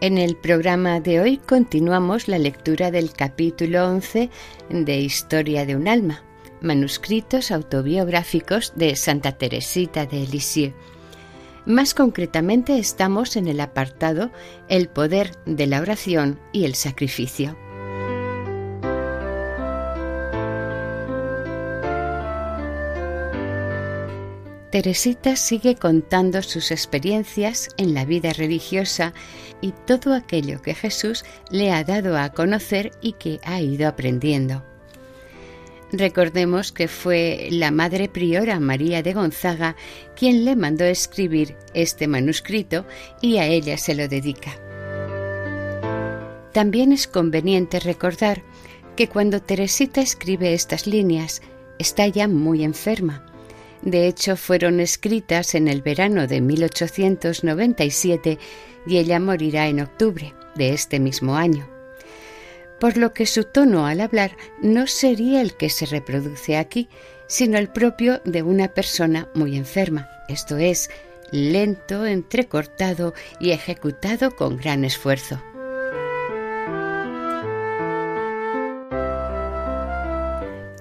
En el programa de hoy continuamos la lectura del capítulo 11 de Historia de un alma, manuscritos autobiográficos de Santa Teresita de Lisieux. Más concretamente estamos en el apartado El poder de la oración y el sacrificio. Teresita sigue contando sus experiencias en la vida religiosa y todo aquello que Jesús le ha dado a conocer y que ha ido aprendiendo. Recordemos que fue la madre priora María de Gonzaga quien le mandó escribir este manuscrito y a ella se lo dedica. También es conveniente recordar que cuando Teresita escribe estas líneas está ya muy enferma de hecho, fueron escritas en el verano de 1897 y ella morirá en octubre de este mismo año. Por lo que su tono al hablar no sería el que se reproduce aquí, sino el propio de una persona muy enferma, esto es, lento, entrecortado y ejecutado con gran esfuerzo.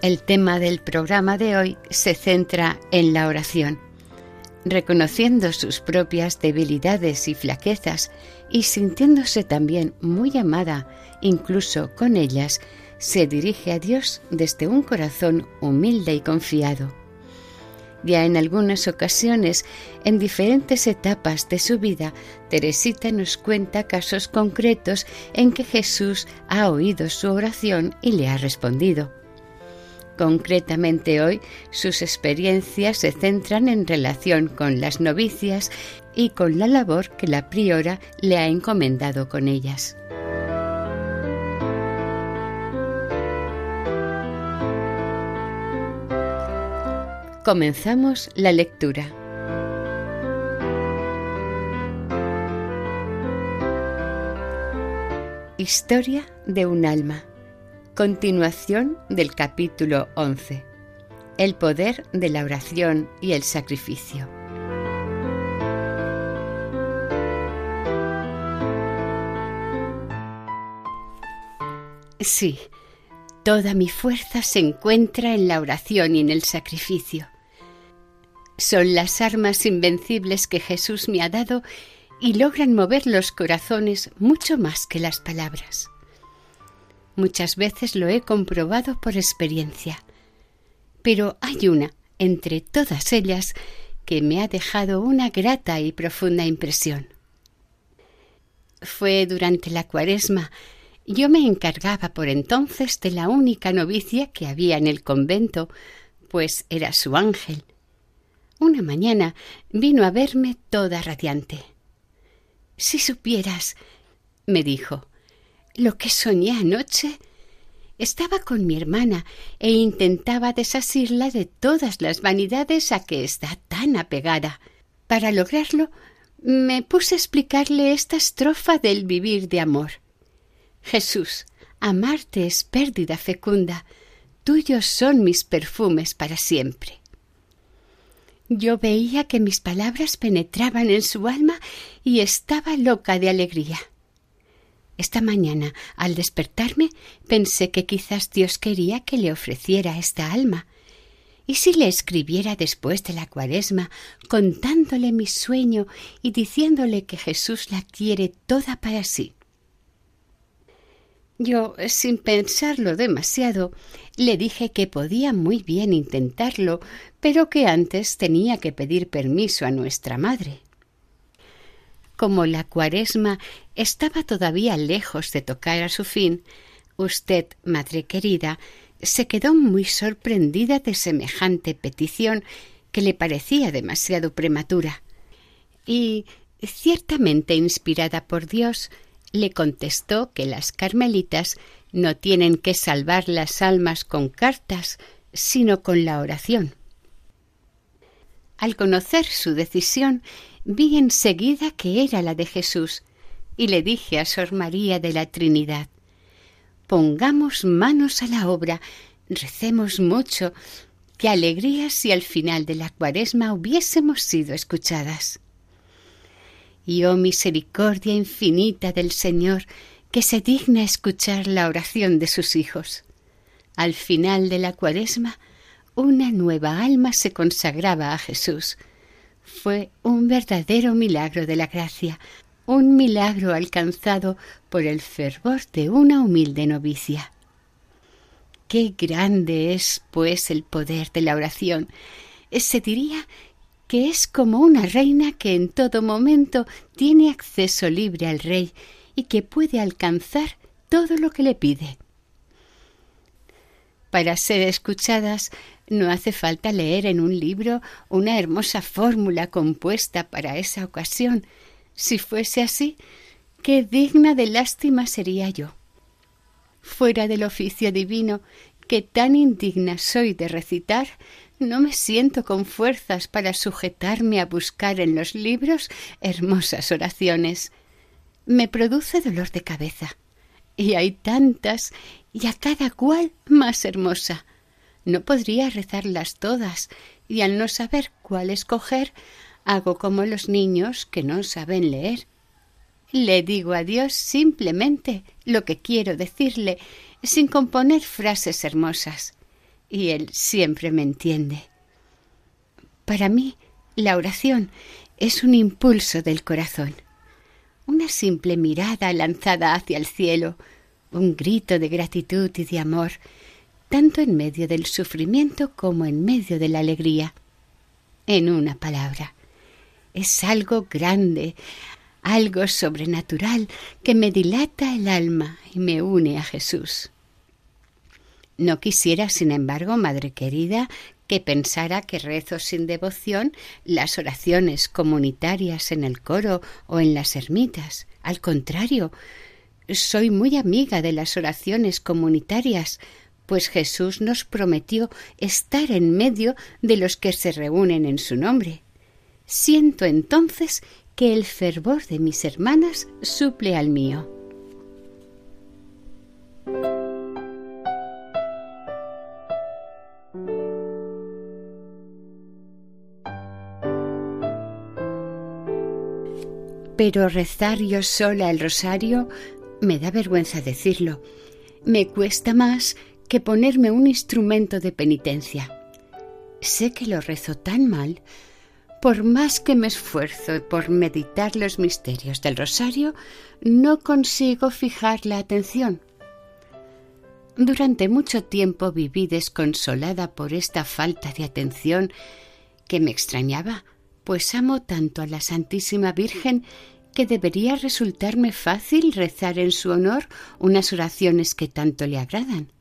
El tema del programa de hoy se centra en la oración. Reconociendo sus propias debilidades y flaquezas y sintiéndose también muy amada, incluso con ellas, se dirige a Dios desde un corazón humilde y confiado. Ya en algunas ocasiones, en diferentes etapas de su vida, Teresita nos cuenta casos concretos en que Jesús ha oído su oración y le ha respondido. Concretamente hoy, sus experiencias se centran en relación con las novicias y con la labor que la priora le ha encomendado con ellas. Comenzamos la lectura. Historia de un alma Continuación del capítulo 11. El poder de la oración y el sacrificio. Sí, toda mi fuerza se encuentra en la oración y en el sacrificio. Son las armas invencibles que Jesús me ha dado y logran mover los corazones mucho más que las palabras. Muchas veces lo he comprobado por experiencia. Pero hay una, entre todas ellas, que me ha dejado una grata y profunda impresión. Fue durante la cuaresma. Yo me encargaba por entonces de la única novicia que había en el convento, pues era su ángel. Una mañana vino a verme toda radiante. Si supieras, me dijo, lo que soñé anoche. Estaba con mi hermana e intentaba desasirla de todas las vanidades a que está tan apegada. Para lograrlo, me puse a explicarle esta estrofa del vivir de amor. Jesús, amarte es pérdida fecunda, tuyos son mis perfumes para siempre. Yo veía que mis palabras penetraban en su alma y estaba loca de alegría. Esta mañana, al despertarme, pensé que quizás Dios quería que le ofreciera esta alma. ¿Y si le escribiera después de la cuaresma, contándole mi sueño y diciéndole que Jesús la quiere toda para sí? Yo, sin pensarlo demasiado, le dije que podía muy bien intentarlo, pero que antes tenía que pedir permiso a nuestra madre. Como la cuaresma estaba todavía lejos de tocar a su fin, usted, madre querida, se quedó muy sorprendida de semejante petición que le parecía demasiado prematura. Y, ciertamente inspirada por Dios, le contestó que las carmelitas no tienen que salvar las almas con cartas, sino con la oración. Al conocer su decisión, vi enseguida que era la de Jesús, y le dije a Sor María de la Trinidad Pongamos manos a la obra, recemos mucho, qué alegría si al final de la cuaresma hubiésemos sido escuchadas. Y oh misericordia infinita del Señor, que se digna escuchar la oración de sus hijos. Al final de la cuaresma, una nueva alma se consagraba a Jesús. Fue un verdadero milagro de la gracia, un milagro alcanzado por el fervor de una humilde novicia. Qué grande es, pues, el poder de la oración. Se diría que es como una reina que en todo momento tiene acceso libre al rey y que puede alcanzar todo lo que le pide. Para ser escuchadas no hace falta leer en un libro una hermosa fórmula compuesta para esa ocasión. Si fuese así, qué digna de lástima sería yo. Fuera del oficio divino, que tan indigna soy de recitar, no me siento con fuerzas para sujetarme a buscar en los libros hermosas oraciones. Me produce dolor de cabeza. Y hay tantas, y a cada cual más hermosa. No podría rezarlas todas, y al no saber cuál escoger, hago como los niños que no saben leer. Le digo a Dios simplemente lo que quiero decirle, sin componer frases hermosas y Él siempre me entiende. Para mí, la oración es un impulso del corazón, una simple mirada lanzada hacia el cielo, un grito de gratitud y de amor, tanto en medio del sufrimiento como en medio de la alegría. En una palabra, es algo grande, algo sobrenatural que me dilata el alma y me une a Jesús. No quisiera, sin embargo, madre querida, que pensara que rezo sin devoción las oraciones comunitarias en el coro o en las ermitas. Al contrario, soy muy amiga de las oraciones comunitarias, pues Jesús nos prometió estar en medio de los que se reúnen en su nombre. Siento entonces que el fervor de mis hermanas suple al mío. Pero rezar yo sola el rosario me da vergüenza decirlo. Me cuesta más que ponerme un instrumento de penitencia. Sé que lo rezo tan mal, por más que me esfuerzo por meditar los misterios del rosario, no consigo fijar la atención. Durante mucho tiempo viví desconsolada por esta falta de atención que me extrañaba pues amo tanto a la Santísima Virgen que debería resultarme fácil rezar en su honor unas oraciones que tanto le agradan.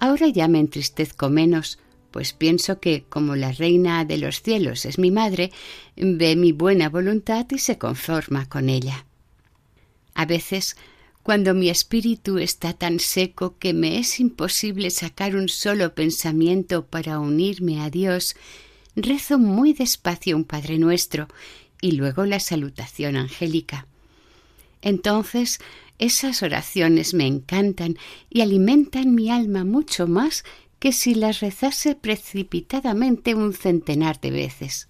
Ahora ya me entristezco menos, pues pienso que, como la Reina de los cielos es mi madre, ve mi buena voluntad y se conforma con ella. A veces, cuando mi espíritu está tan seco que me es imposible sacar un solo pensamiento para unirme a Dios, rezo muy despacio un Padre Nuestro y luego la salutación angélica. Entonces esas oraciones me encantan y alimentan mi alma mucho más que si las rezase precipitadamente un centenar de veces.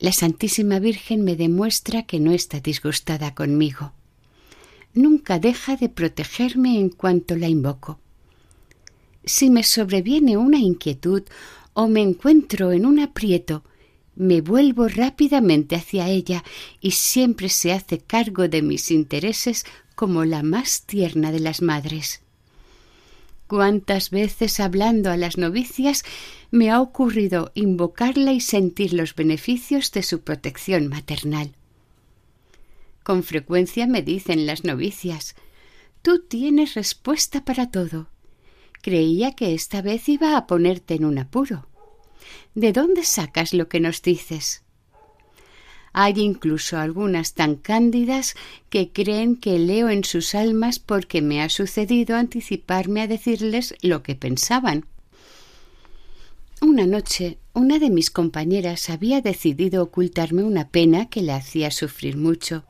La Santísima Virgen me demuestra que no está disgustada conmigo. Nunca deja de protegerme en cuanto la invoco. Si me sobreviene una inquietud o me encuentro en un aprieto, me vuelvo rápidamente hacia ella y siempre se hace cargo de mis intereses como la más tierna de las madres. Cuántas veces hablando a las novicias me ha ocurrido invocarla y sentir los beneficios de su protección maternal. Con frecuencia me dicen las novicias Tú tienes respuesta para todo. Creía que esta vez iba a ponerte en un apuro. ¿De dónde sacas lo que nos dices? Hay incluso algunas tan cándidas que creen que leo en sus almas porque me ha sucedido anticiparme a decirles lo que pensaban. Una noche una de mis compañeras había decidido ocultarme una pena que la hacía sufrir mucho.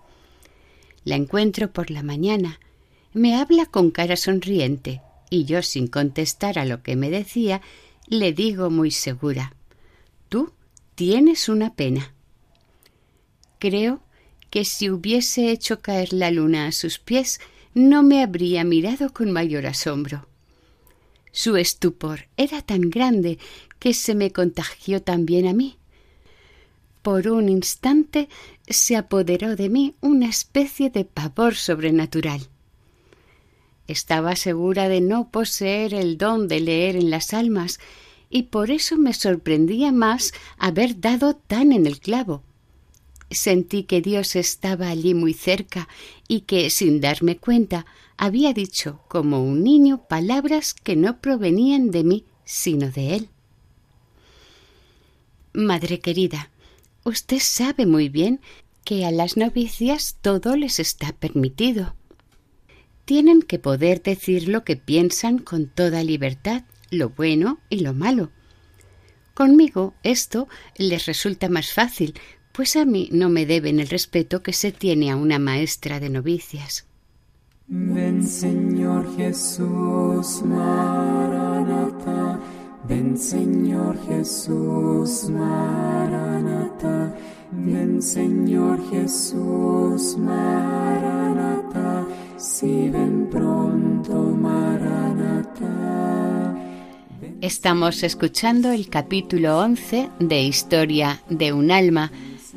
La encuentro por la mañana. Me habla con cara sonriente y yo, sin contestar a lo que me decía, le digo muy segura Tú tienes una pena. Creo que si hubiese hecho caer la luna a sus pies, no me habría mirado con mayor asombro. Su estupor era tan grande que se me contagió también a mí. Por un instante se apoderó de mí una especie de pavor sobrenatural. Estaba segura de no poseer el don de leer en las almas, y por eso me sorprendía más haber dado tan en el clavo. Sentí que Dios estaba allí muy cerca y que, sin darme cuenta, había dicho como un niño palabras que no provenían de mí, sino de él. Madre querida, usted sabe muy bien que a las novicias todo les está permitido. Tienen que poder decir lo que piensan con toda libertad, lo bueno y lo malo. Conmigo esto les resulta más fácil, pues a mí no me deben el respeto que se tiene a una maestra de novicias. Ven Señor Jesús, Maranata. Ven Señor Jesús, Maranata. Ven Señor Jesús, Maranata. Si ven pronto, Maranata. Estamos escuchando el capítulo 11 de Historia de un alma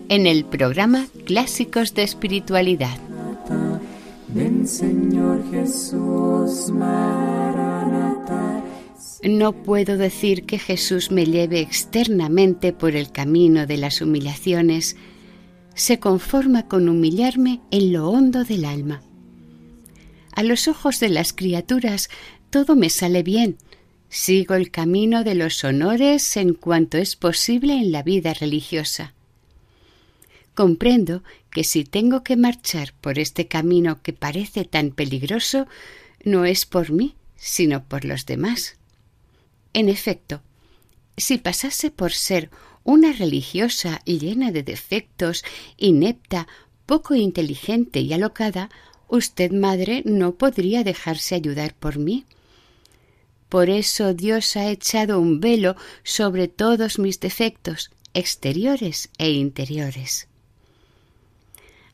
en el programa Clásicos de Espiritualidad. Ven Señor Jesús, Maranata. No puedo decir que Jesús me lleve externamente por el camino de las humillaciones. Se conforma con humillarme en lo hondo del alma. A los ojos de las criaturas todo me sale bien. Sigo el camino de los honores en cuanto es posible en la vida religiosa. Comprendo que si tengo que marchar por este camino que parece tan peligroso, no es por mí, sino por los demás. En efecto, si pasase por ser una religiosa llena de defectos, inepta, poco inteligente y alocada, usted, madre, no podría dejarse ayudar por mí. Por eso Dios ha echado un velo sobre todos mis defectos, exteriores e interiores.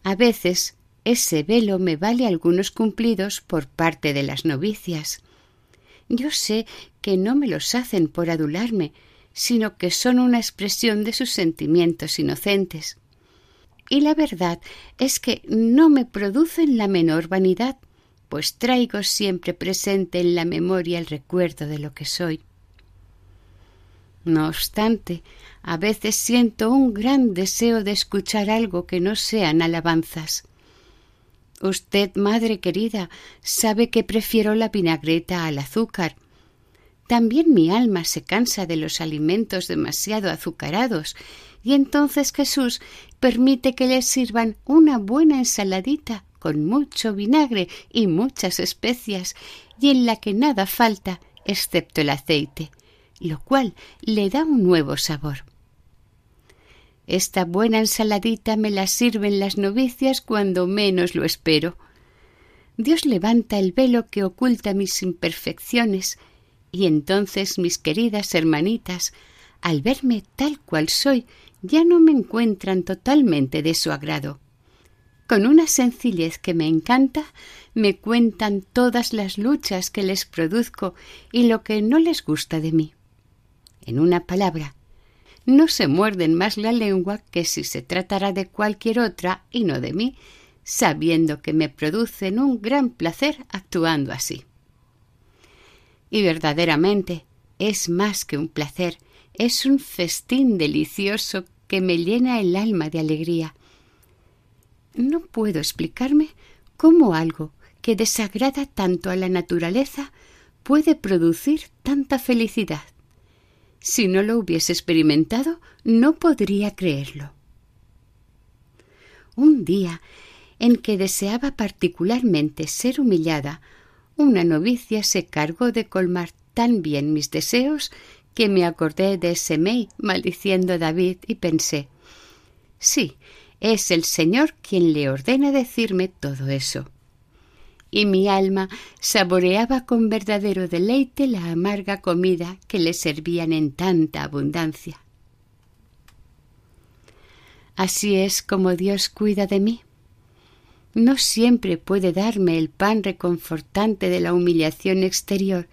A veces ese velo me vale algunos cumplidos por parte de las novicias. Yo sé que no me los hacen por adularme, sino que son una expresión de sus sentimientos inocentes. Y la verdad es que no me producen la menor vanidad, pues traigo siempre presente en la memoria el recuerdo de lo que soy. No obstante, a veces siento un gran deseo de escuchar algo que no sean alabanzas. Usted, madre querida, sabe que prefiero la vinagreta al azúcar. También mi alma se cansa de los alimentos demasiado azucarados, y entonces Jesús permite que le sirvan una buena ensaladita con mucho vinagre y muchas especias, y en la que nada falta excepto el aceite, lo cual le da un nuevo sabor. Esta buena ensaladita me la sirven las novicias cuando menos lo espero. Dios levanta el velo que oculta mis imperfecciones Y entonces mis queridas hermanitas, al verme tal cual soy, ya no me encuentran totalmente de su agrado. Con una sencillez que me encanta, me cuentan todas las luchas que les produzco y lo que no les gusta de mí. En una palabra, no se muerden más la lengua que si se tratara de cualquier otra y no de mí, sabiendo que me producen un gran placer actuando así. Y verdaderamente es más que un placer, es un festín delicioso que me llena el alma de alegría. No puedo explicarme cómo algo que desagrada tanto a la naturaleza puede producir tanta felicidad. Si no lo hubiese experimentado, no podría creerlo. Un día en que deseaba particularmente ser humillada, una novicia se cargó de colmar tan bien mis deseos que me acordé de Semei maldiciendo a David y pensé sí, es el Señor quien le ordena decirme todo eso y mi alma saboreaba con verdadero deleite la amarga comida que le servían en tanta abundancia. Así es como Dios cuida de mí. No siempre puede darme el pan reconfortante de la humillación exterior,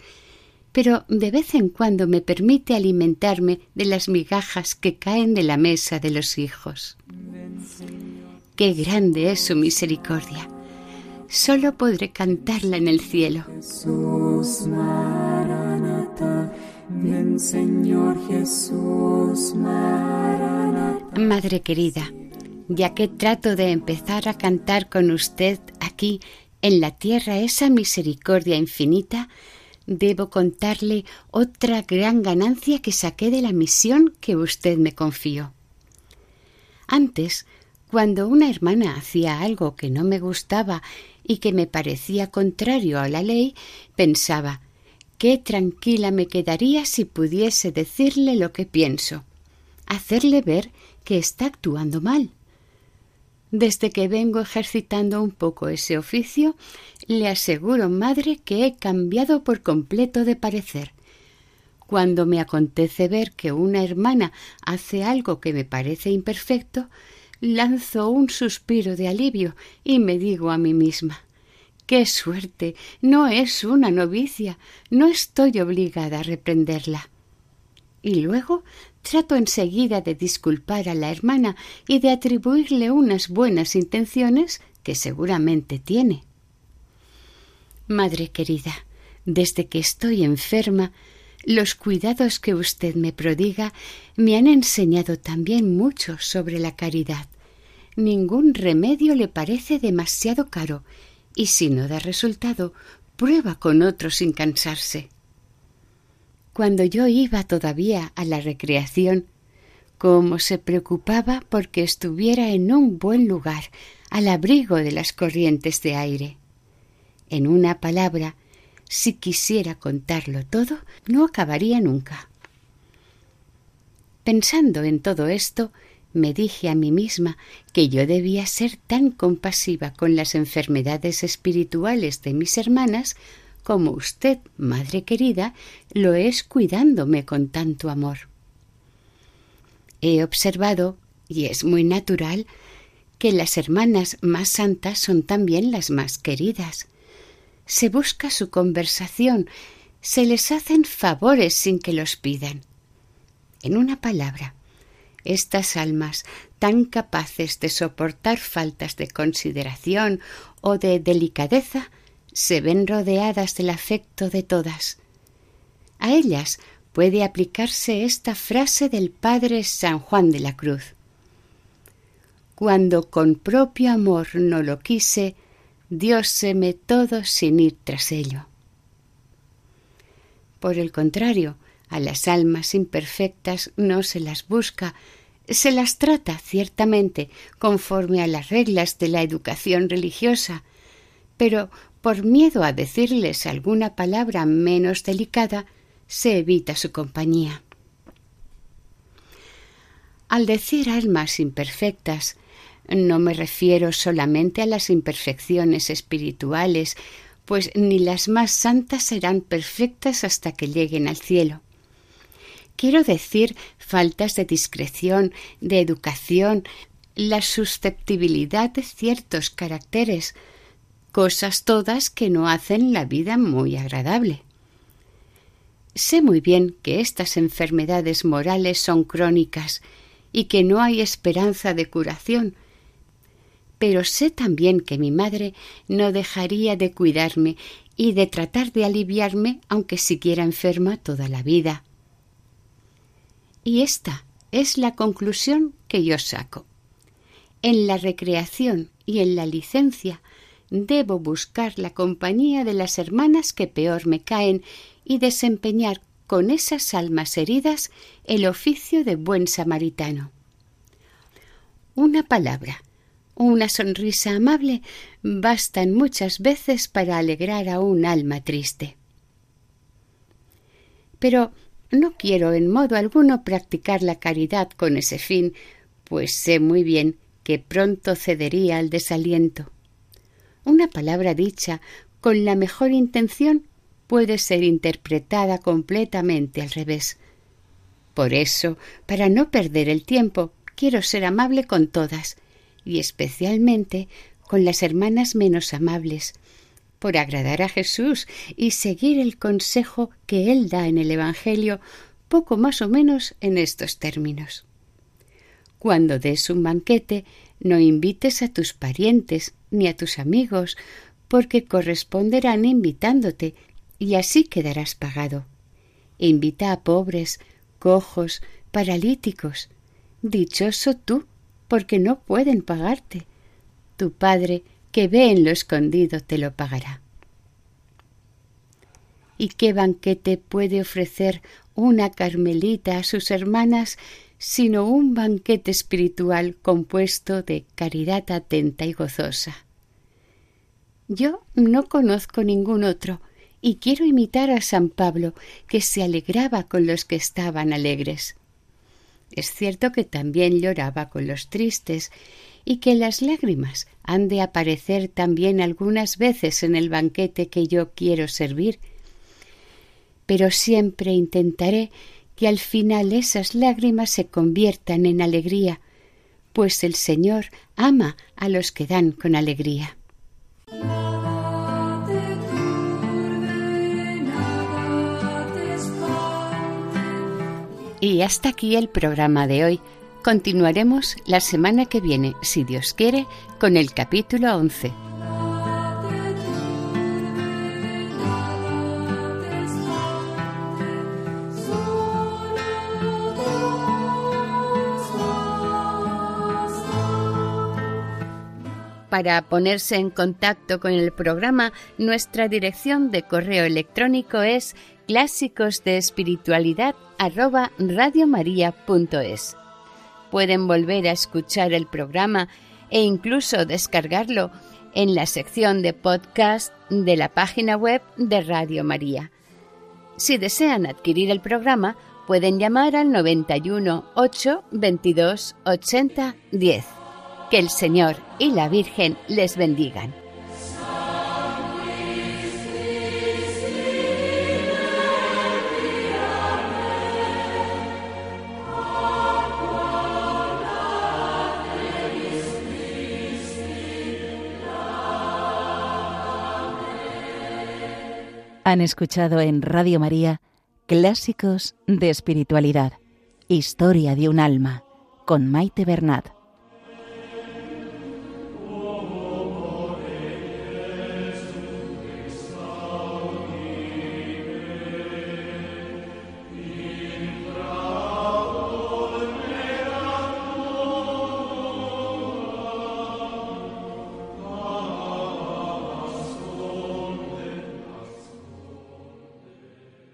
pero de vez en cuando me permite alimentarme de las migajas que caen de la mesa de los hijos. Qué grande es su misericordia solo podré cantarla en el cielo. Jesús Maranatha, ven Señor Jesús. Madre querida, ya que trato de empezar a cantar con usted aquí en la tierra esa misericordia infinita, debo contarle otra gran ganancia que saqué de la misión que usted me confió. Antes, cuando una hermana hacía algo que no me gustaba y que me parecía contrario a la ley, pensaba qué tranquila me quedaría si pudiese decirle lo que pienso, hacerle ver que está actuando mal. Desde que vengo ejercitando un poco ese oficio, le aseguro, madre, que he cambiado por completo de parecer. Cuando me acontece ver que una hermana hace algo que me parece imperfecto, lanzo un suspiro de alivio y me digo a mí misma Qué suerte. No es una novicia. No estoy obligada a reprenderla. Y luego trato enseguida de disculpar a la hermana y de atribuirle unas buenas intenciones que seguramente tiene. Madre querida, desde que estoy enferma, los cuidados que usted me prodiga me han enseñado también mucho sobre la caridad. Ningún remedio le parece demasiado caro, y si no da resultado, prueba con otro sin cansarse. Cuando yo iba todavía a la recreación, cómo se preocupaba porque estuviera en un buen lugar, al abrigo de las corrientes de aire. En una palabra, si quisiera contarlo todo, no acabaría nunca. Pensando en todo esto, me dije a mí misma que yo debía ser tan compasiva con las enfermedades espirituales de mis hermanas como usted, madre querida, lo es cuidándome con tanto amor. He observado, y es muy natural, que las hermanas más santas son también las más queridas. Se busca su conversación, se les hacen favores sin que los pidan. En una palabra, estas almas tan capaces de soportar faltas de consideración o de delicadeza se ven rodeadas del afecto de todas. A ellas puede aplicarse esta frase del Padre San Juan de la Cruz. Cuando con propio amor no lo quise, dióseme todo sin ir tras ello. Por el contrario, a las almas imperfectas no se las busca, se las trata ciertamente conforme a las reglas de la educación religiosa, pero por miedo a decirles alguna palabra menos delicada, se evita su compañía. Al decir almas imperfectas, no me refiero solamente a las imperfecciones espirituales pues ni las más santas serán perfectas hasta que lleguen al cielo. Quiero decir faltas de discreción, de educación, la susceptibilidad de ciertos caracteres, cosas todas que no hacen la vida muy agradable. Sé muy bien que estas enfermedades morales son crónicas y que no hay esperanza de curación, pero sé también que mi madre no dejaría de cuidarme y de tratar de aliviarme aunque siguiera enferma toda la vida. Y esta es la conclusión que yo saco. En la recreación y en la licencia debo buscar la compañía de las hermanas que peor me caen y desempeñar con esas almas heridas el oficio de buen samaritano. Una palabra, una sonrisa amable bastan muchas veces para alegrar a un alma triste. Pero no quiero en modo alguno practicar la caridad con ese fin, pues sé muy bien que pronto cedería al desaliento. Una palabra dicha con la mejor intención puede ser interpretada completamente al revés. Por eso, para no perder el tiempo, quiero ser amable con todas, y especialmente con las hermanas menos amables, por agradar a Jesús y seguir el consejo que Él da en el Evangelio, poco más o menos en estos términos. Cuando des un banquete, no invites a tus parientes ni a tus amigos, porque corresponderán invitándote, y así quedarás pagado. Invita a pobres, cojos, paralíticos. Dichoso tú, porque no pueden pagarte. Tu Padre, que ve en lo escondido, te lo pagará. ¿Y qué banquete puede ofrecer una carmelita a sus hermanas sino un banquete espiritual compuesto de caridad atenta y gozosa. Yo no conozco ningún otro, y quiero imitar a San Pablo, que se alegraba con los que estaban alegres. Es cierto que también lloraba con los tristes, y que las lágrimas han de aparecer también algunas veces en el banquete que yo quiero servir. Pero siempre intentaré que al final esas lágrimas se conviertan en alegría, pues el Señor ama a los que dan con alegría. Y hasta aquí el programa de hoy. Continuaremos la semana que viene, si Dios quiere, con el capítulo 11. Para ponerse en contacto con el programa, nuestra dirección de correo electrónico es clásicos de Pueden volver a escuchar el programa e incluso descargarlo en la sección de podcast de la página web de Radio María. Si desean adquirir el programa, pueden llamar al 91 8 22 80 10. Que el Señor y la Virgen les bendigan. Han escuchado en Radio María Clásicos de Espiritualidad, Historia de un Alma, con Maite Bernat.